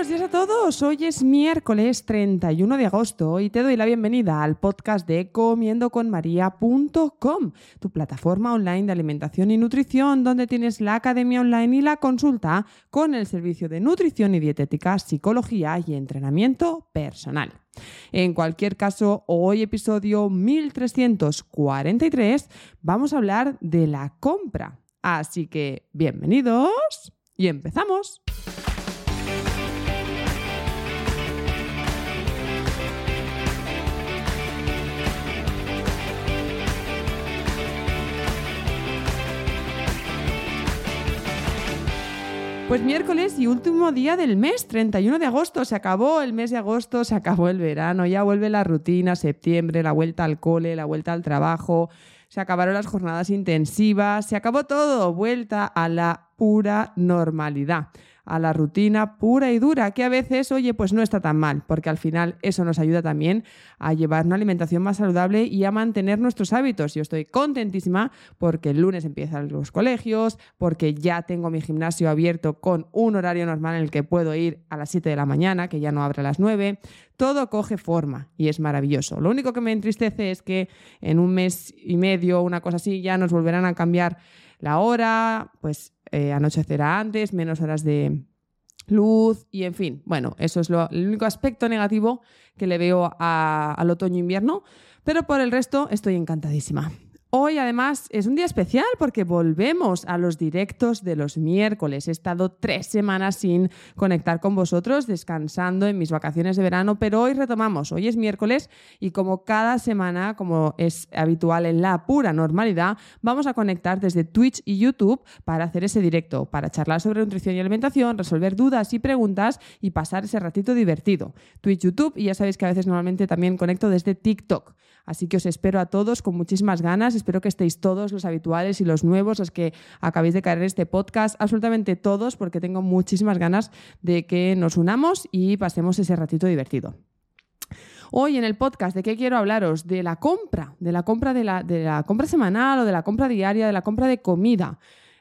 Buenos días a todos. Hoy es miércoles 31 de agosto y te doy la bienvenida al podcast de comiendoconmaria.com, tu plataforma online de alimentación y nutrición donde tienes la academia online y la consulta con el servicio de nutrición y dietética, psicología y entrenamiento personal. En cualquier caso, hoy episodio 1343 vamos a hablar de la compra. Así que bienvenidos y empezamos. Pues miércoles y último día del mes, 31 de agosto. Se acabó el mes de agosto, se acabó el verano, ya vuelve la rutina, septiembre, la vuelta al cole, la vuelta al trabajo, se acabaron las jornadas intensivas, se acabó todo, vuelta a la pura normalidad a la rutina pura y dura, que a veces, oye, pues no está tan mal, porque al final eso nos ayuda también a llevar una alimentación más saludable y a mantener nuestros hábitos. Yo estoy contentísima porque el lunes empiezan los colegios, porque ya tengo mi gimnasio abierto con un horario normal en el que puedo ir a las 7 de la mañana, que ya no abre a las 9. Todo coge forma y es maravilloso. Lo único que me entristece es que en un mes y medio, una cosa así, ya nos volverán a cambiar la hora, pues eh, anochecerá antes, menos horas de luz y en fin, bueno, eso es lo, el único aspecto negativo que le veo al otoño-invierno, pero por el resto estoy encantadísima. Hoy además es un día especial porque volvemos a los directos de los miércoles. He estado tres semanas sin conectar con vosotros, descansando en mis vacaciones de verano, pero hoy retomamos. Hoy es miércoles y como cada semana, como es habitual en la pura normalidad, vamos a conectar desde Twitch y YouTube para hacer ese directo, para charlar sobre nutrición y alimentación, resolver dudas y preguntas y pasar ese ratito divertido. Twitch, YouTube y ya sabéis que a veces normalmente también conecto desde TikTok. Así que os espero a todos con muchísimas ganas. Espero que estéis todos los habituales y los nuevos, los que acabéis de caer en este podcast, absolutamente todos, porque tengo muchísimas ganas de que nos unamos y pasemos ese ratito divertido. Hoy en el podcast, ¿de qué quiero hablaros? De la compra, de la compra de la, de la compra semanal o de la compra diaria, de la compra de comida.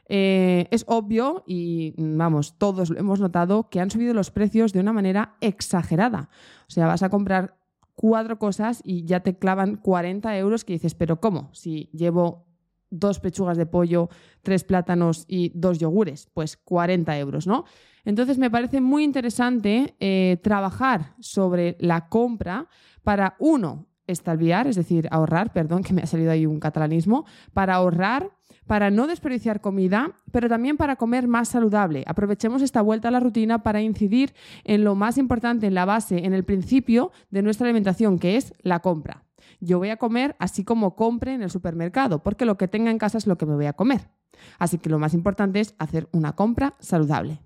Eh, es obvio y vamos, todos lo hemos notado que han subido los precios de una manera exagerada. O sea, vas a comprar cuatro cosas y ya te clavan 40 euros que dices, pero ¿cómo? Si llevo dos pechugas de pollo, tres plátanos y dos yogures, pues 40 euros, ¿no? Entonces me parece muy interesante eh, trabajar sobre la compra para, uno, estalviar, es decir, ahorrar, perdón, que me ha salido ahí un catalanismo, para ahorrar, para no desperdiciar comida, pero también para comer más saludable. Aprovechemos esta vuelta a la rutina para incidir en lo más importante, en la base, en el principio de nuestra alimentación, que es la compra. Yo voy a comer así como compre en el supermercado, porque lo que tenga en casa es lo que me voy a comer. Así que lo más importante es hacer una compra saludable.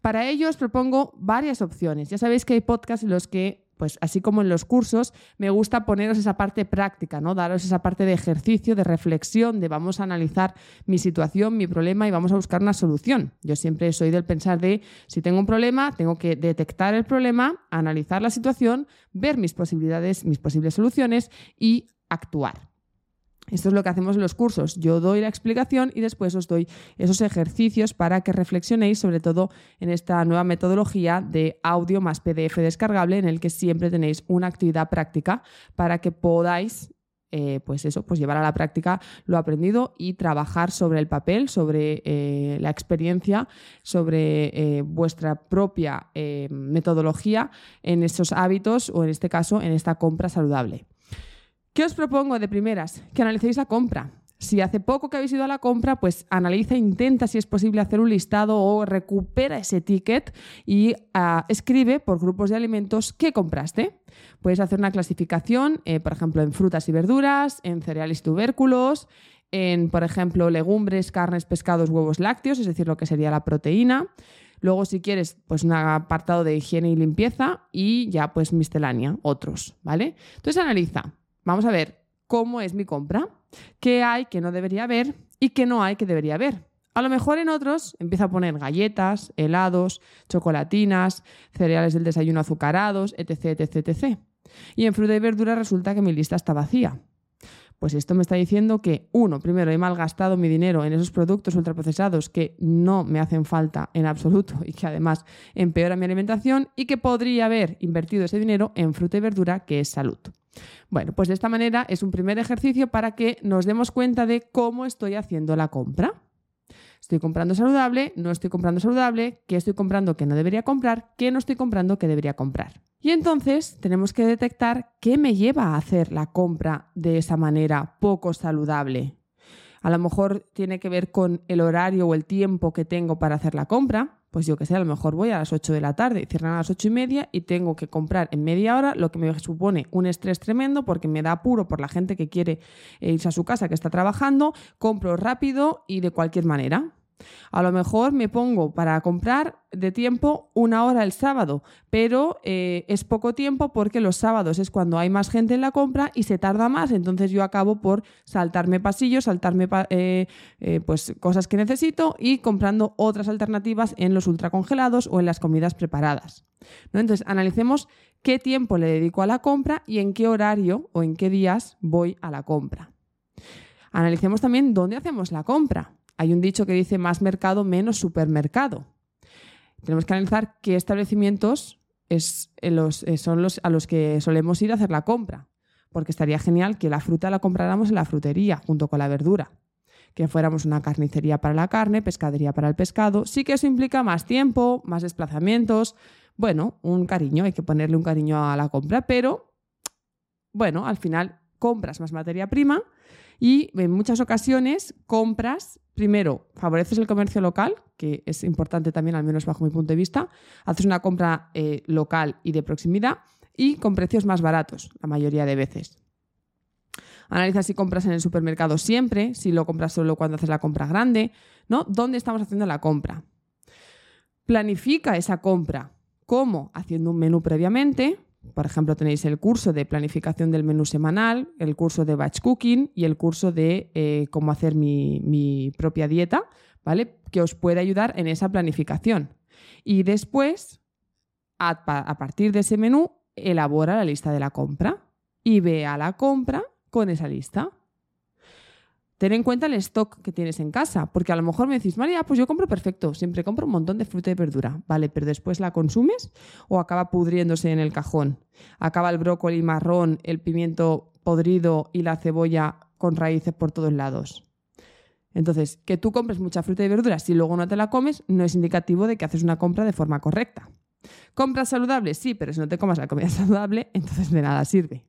Para ello os propongo varias opciones. Ya sabéis que hay podcasts en los que pues así como en los cursos, me gusta poneros esa parte práctica, ¿no? Daros esa parte de ejercicio, de reflexión, de vamos a analizar mi situación, mi problema y vamos a buscar una solución. Yo siempre soy del pensar de si tengo un problema, tengo que detectar el problema, analizar la situación, ver mis posibilidades, mis posibles soluciones y actuar. Esto es lo que hacemos en los cursos. Yo doy la explicación y después os doy esos ejercicios para que reflexionéis, sobre todo en esta nueva metodología de audio más PDF descargable, en el que siempre tenéis una actividad práctica para que podáis eh, pues eso, pues llevar a la práctica lo aprendido y trabajar sobre el papel, sobre eh, la experiencia, sobre eh, vuestra propia metodología en esos hábitos o en este caso en esta compra saludable. ¿Qué os propongo de primeras? Que analicéis la compra. Si hace poco que habéis ido a la compra, pues analiza, intenta si es posible hacer un listado o recupera ese ticket y ah, escribe por grupos de alimentos qué compraste. Puedes hacer una clasificación, eh, por ejemplo, en frutas y verduras, en cereales y tubérculos, en, por ejemplo, legumbres, carnes, pescados, huevos lácteos, es decir, lo que sería la proteína. Luego, si quieres, pues un apartado de higiene y limpieza y ya pues miscelánea, otros, ¿vale? Entonces analiza. Vamos a ver cómo es mi compra qué hay que no debería haber y qué no hay que debería haber. A lo mejor en otros empieza a poner galletas, helados, chocolatinas, cereales del desayuno azucarados, etc, etc, etc. Y en fruta y verdura resulta que mi lista está vacía. Pues esto me está diciendo que, uno, primero, he malgastado mi dinero en esos productos ultraprocesados que no me hacen falta en absoluto y que además empeoran mi alimentación y que podría haber invertido ese dinero en fruta y verdura, que es salud. Bueno, pues de esta manera es un primer ejercicio para que nos demos cuenta de cómo estoy haciendo la compra. Estoy comprando saludable, no estoy comprando saludable, qué estoy comprando que no debería comprar, qué no estoy comprando que debería comprar. Y entonces tenemos que detectar qué me lleva a hacer la compra de esa manera poco saludable. A lo mejor tiene que ver con el horario o el tiempo que tengo para hacer la compra pues yo que sé, a lo mejor voy a las 8 de la tarde cierran a las 8 y media y tengo que comprar en media hora, lo que me supone un estrés tremendo porque me da apuro por la gente que quiere irse a su casa, que está trabajando, compro rápido y de cualquier manera. A lo mejor me pongo para comprar de tiempo una hora el sábado, pero eh, es poco tiempo porque los sábados es cuando hay más gente en la compra y se tarda más, entonces yo acabo por saltarme pasillos, saltarme eh, eh, pues cosas que necesito y comprando otras alternativas en los ultracongelados o en las comidas preparadas. ¿no? Entonces analicemos qué tiempo le dedico a la compra y en qué horario o en qué días voy a la compra. Analicemos también dónde hacemos la compra. Hay un dicho que dice más mercado, menos supermercado. Tenemos que analizar qué establecimientos eh, eh, son los a los que solemos ir a hacer la compra, porque estaría genial que la fruta la compráramos en la frutería junto con la verdura, que fuéramos una carnicería para la carne, pescadería para el pescado. Sí que eso implica más tiempo, más desplazamientos, bueno, un cariño, hay que ponerle un cariño a la compra, pero bueno, al final compras más materia prima y en muchas ocasiones compras, primero, favoreces el comercio local, que es importante también, al menos bajo mi punto de vista, haces una compra eh, local y de proximidad y con precios más baratos, la mayoría de veces. Analiza si compras en el supermercado siempre, si lo compras solo cuando haces la compra grande, ¿no? ¿Dónde estamos haciendo la compra? Planifica esa compra. ¿Cómo? Haciendo un menú previamente, por ejemplo, tenéis el curso de planificación del menú semanal, el curso de batch cooking y el curso de eh, cómo hacer mi, propia dieta, ¿vale? Que os puede ayudar en esa planificación. Y después, a, a partir de ese menú, elabora la lista de la compra y ve a la compra con esa lista. Ten en cuenta el stock que tienes en casa, porque a lo mejor me decís, María, pues yo compro perfecto, siempre compro un montón de fruta y verdura, ¿vale? Pero después la consumes o acaba pudriéndose en el cajón. Acaba el brócoli marrón, el pimiento podrido y la cebolla con raíces por todos lados. Entonces, que tú compres mucha fruta y verdura si luego no te la comes no es indicativo de que haces una compra de forma correcta. ¿Compras saludables? Sí, pero si no te comas la comida saludable, entonces de nada sirve.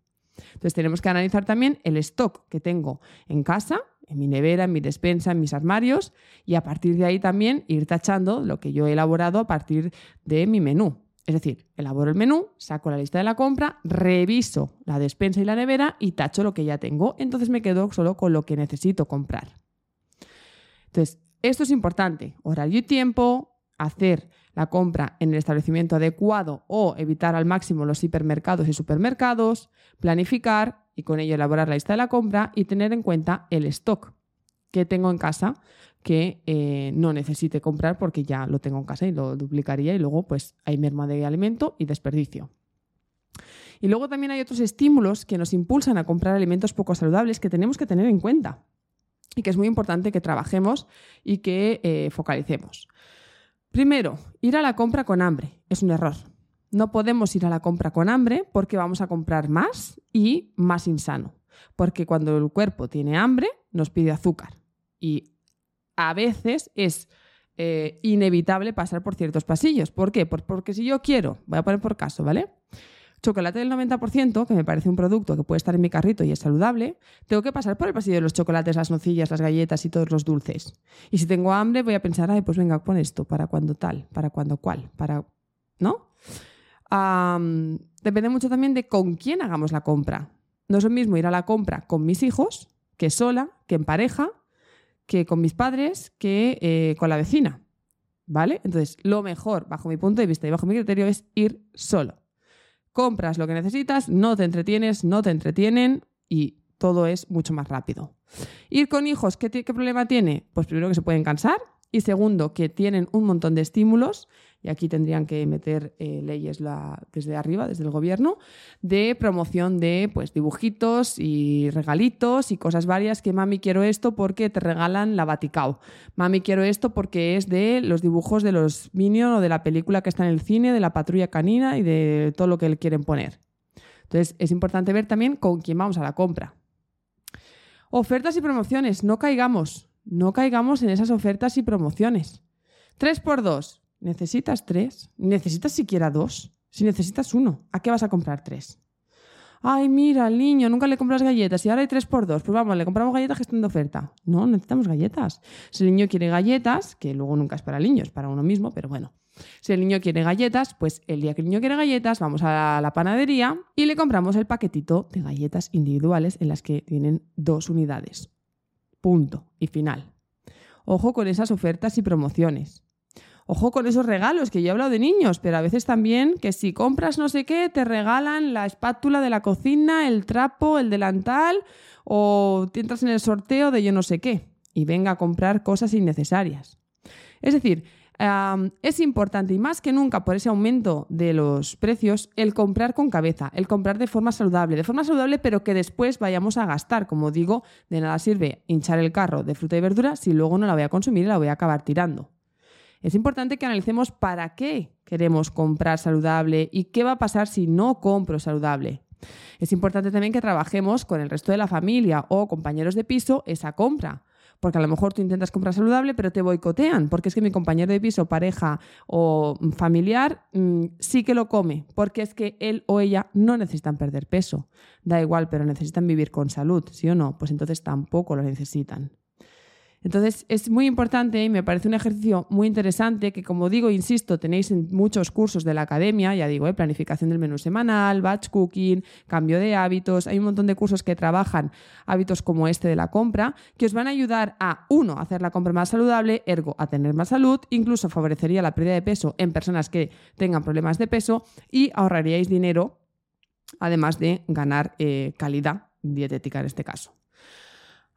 Entonces tenemos que analizar también el stock que tengo en casa en mi nevera, en mi despensa, en mis armarios y a partir de ahí también ir tachando lo que yo he elaborado a partir de mi menú. Es decir, elaboro el menú, saco la lista de la compra, reviso la despensa y la nevera y tacho lo que ya tengo. Entonces me quedo solo con lo que necesito comprar. Entonces, esto es importante. Horario y tiempo, hacer la compra en el establecimiento adecuado o evitar al máximo los hipermercados y supermercados, planificar y con ello elaborar la lista de la compra y tener en cuenta el stock que tengo en casa que eh, no necesite comprar porque ya lo tengo en casa y lo duplicaría y luego pues hay merma de alimento y desperdicio. Y luego también hay otros estímulos que nos impulsan a comprar alimentos poco saludables que tenemos que tener en cuenta y que es muy importante que trabajemos y que eh, focalicemos. Primero, ir a la compra con hambre es un error. No podemos ir a la compra con hambre porque vamos a comprar más y más insano. Porque cuando el cuerpo tiene hambre, nos pide azúcar. Y a veces es eh, inevitable pasar por ciertos pasillos. ¿Por qué? porque si yo quiero, voy a poner por caso, ¿vale? Chocolate del 90%, que me parece un producto que puede estar en mi carrito y es saludable, tengo que pasar por el pasillo de los chocolates, las nocillas, las galletas y todos los dulces. Y si tengo hambre, voy a pensar, ay, pues venga, pon esto, para cuando tal, para cuando cual, para... ¿No? depende mucho también de con quién hagamos la compra. No es lo mismo ir a la compra con mis hijos, que sola, que en pareja, que con mis padres, que eh, con la vecina. ¿Vale? Entonces, lo mejor, bajo mi punto de vista y bajo mi criterio, es ir solo. Compras lo que necesitas, no te entretienes, no te entretienen y todo es mucho más rápido. Ir con hijos, ¿qué, problema tiene? Pues primero que se pueden cansar y segundo que tienen un montón de estímulos y aquí tendrían que meter eh, leyes desde arriba, desde el gobierno, de promoción de pues, dibujitos y regalitos y cosas varias que mami quiero esto porque te regalan la Vaticao. Mami quiero esto porque es de los dibujos de los Minions o de la película que está en el cine, de la patrulla canina y de todo lo que le quieren poner. Entonces es importante ver también con quién vamos a la compra. Ofertas y promociones, no caigamos, no caigamos en esas ofertas y promociones. 3 por 2 ¿Necesitas tres? ¿Necesitas siquiera dos? Si necesitas uno, ¿a qué vas a comprar tres? Ay, mira, al niño, nunca le compras galletas y ahora hay tres por dos. Pues vamos, le compramos galletas que están de oferta. No, necesitamos galletas. Si el niño quiere galletas, que luego nunca es para el niño, es para uno mismo, pero bueno. Si el niño quiere galletas, pues el día que el niño quiere galletas, vamos a la panadería y le compramos el paquetito de galletas individuales en las que tienen dos unidades. Punto y final. Ojo con esas ofertas y promociones. Ojo con esos regalos, que yo he hablado de niños, pero a veces también que si compras no sé qué, te regalan la espátula de la cocina, el trapo, el delantal, o te entras en el sorteo de yo no sé qué, y venga a comprar cosas innecesarias. Es decir, es importante y más que nunca por ese aumento de los precios el comprar con cabeza, el comprar de forma saludable, de forma saludable pero que después vayamos a gastar. Como digo, de nada sirve hinchar el carro de fruta y verdura si luego no la voy a consumir y la voy a acabar tirando es importante que analicemos para qué queremos comprar saludable y qué va a pasar si no compro saludable. Es importante también que trabajemos con el resto de la familia o compañeros de piso esa compra. Porque a lo mejor tú intentas comprar saludable, pero te boicotean, porque es que mi compañero de piso, pareja o familiar mm, sí que lo come, porque es que él o ella no necesitan perder peso. Da igual, pero necesitan vivir con salud, ¿sí o no? Pues entonces tampoco lo necesitan. Entonces es muy importante y me parece un ejercicio muy interesante que, como digo, insisto, tenéis en muchos cursos de la academia, ya digo, ¿eh? planificación del menú semanal, batch cooking, cambio de hábitos, hay un montón de cursos que trabajan hábitos como este de la compra, que os van a ayudar a, uno, hacer la compra más saludable, ergo, a tener más salud, incluso favorecería la pérdida de peso en personas que tengan problemas de peso y ahorraríais dinero, además de ganar eh, calidad dietética en este caso.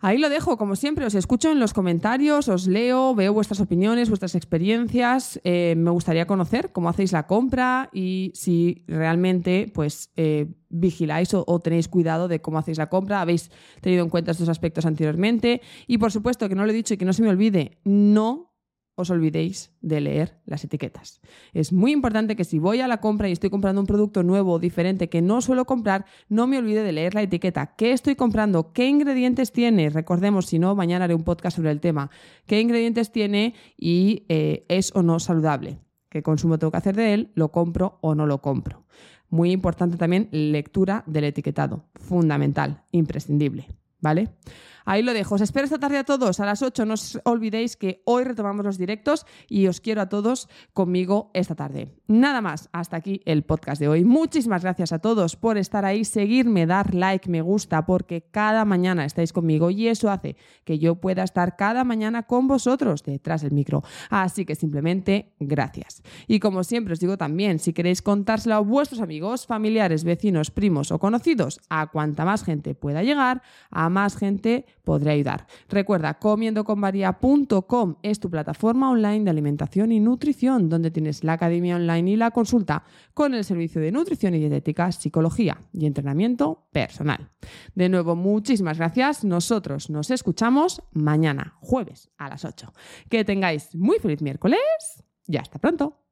Ahí lo dejo, como siempre, os escucho en los comentarios, os leo, veo vuestras opiniones, vuestras experiencias. Eh, me gustaría conocer cómo hacéis la compra y si realmente pues, eh, vigiláis o, o, tenéis cuidado de cómo hacéis la compra, habéis tenido en cuenta estos aspectos anteriormente. Y por supuesto, que no lo he dicho y que no se me olvide, no os olvidéis de leer las etiquetas. Es muy importante que si voy a la compra y estoy comprando un producto nuevo o diferente que no suelo comprar, no me olvide de leer la etiqueta. ¿Qué estoy comprando? ¿Qué ingredientes tiene? Recordemos, si no, mañana haré un podcast sobre el tema. ¿Qué ingredientes tiene y eh, es o no saludable? ¿Qué consumo tengo que hacer de él? ¿Lo compro o no lo compro? Muy importante también lectura del etiquetado. Fundamental, imprescindible. ¿Vale? Ahí lo dejo. Os espero esta tarde a todos a las 8. No os olvidéis que hoy retomamos los directos y os quiero a todos conmigo esta tarde. Nada más, hasta aquí el podcast de hoy. Muchísimas gracias a todos por estar ahí, seguirme, dar like, me gusta, porque cada mañana estáis conmigo y eso hace que yo pueda estar cada mañana con vosotros detrás del micro. Así que simplemente gracias. Y como siempre os digo también, si queréis contárselo a vuestros amigos, familiares, vecinos, primos o conocidos, a cuanta más gente pueda llegar, a más gente podré ayudar. Recuerda, comiendoconmaria.com es tu plataforma online de alimentación y nutrición, donde tienes la academia online y la consulta con el servicio de nutrición y dietética, psicología y entrenamiento personal. De nuevo, muchísimas gracias. Nosotros nos escuchamos mañana, jueves, a las 8. Que tengáis muy feliz miércoles y hasta pronto.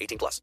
18 plus.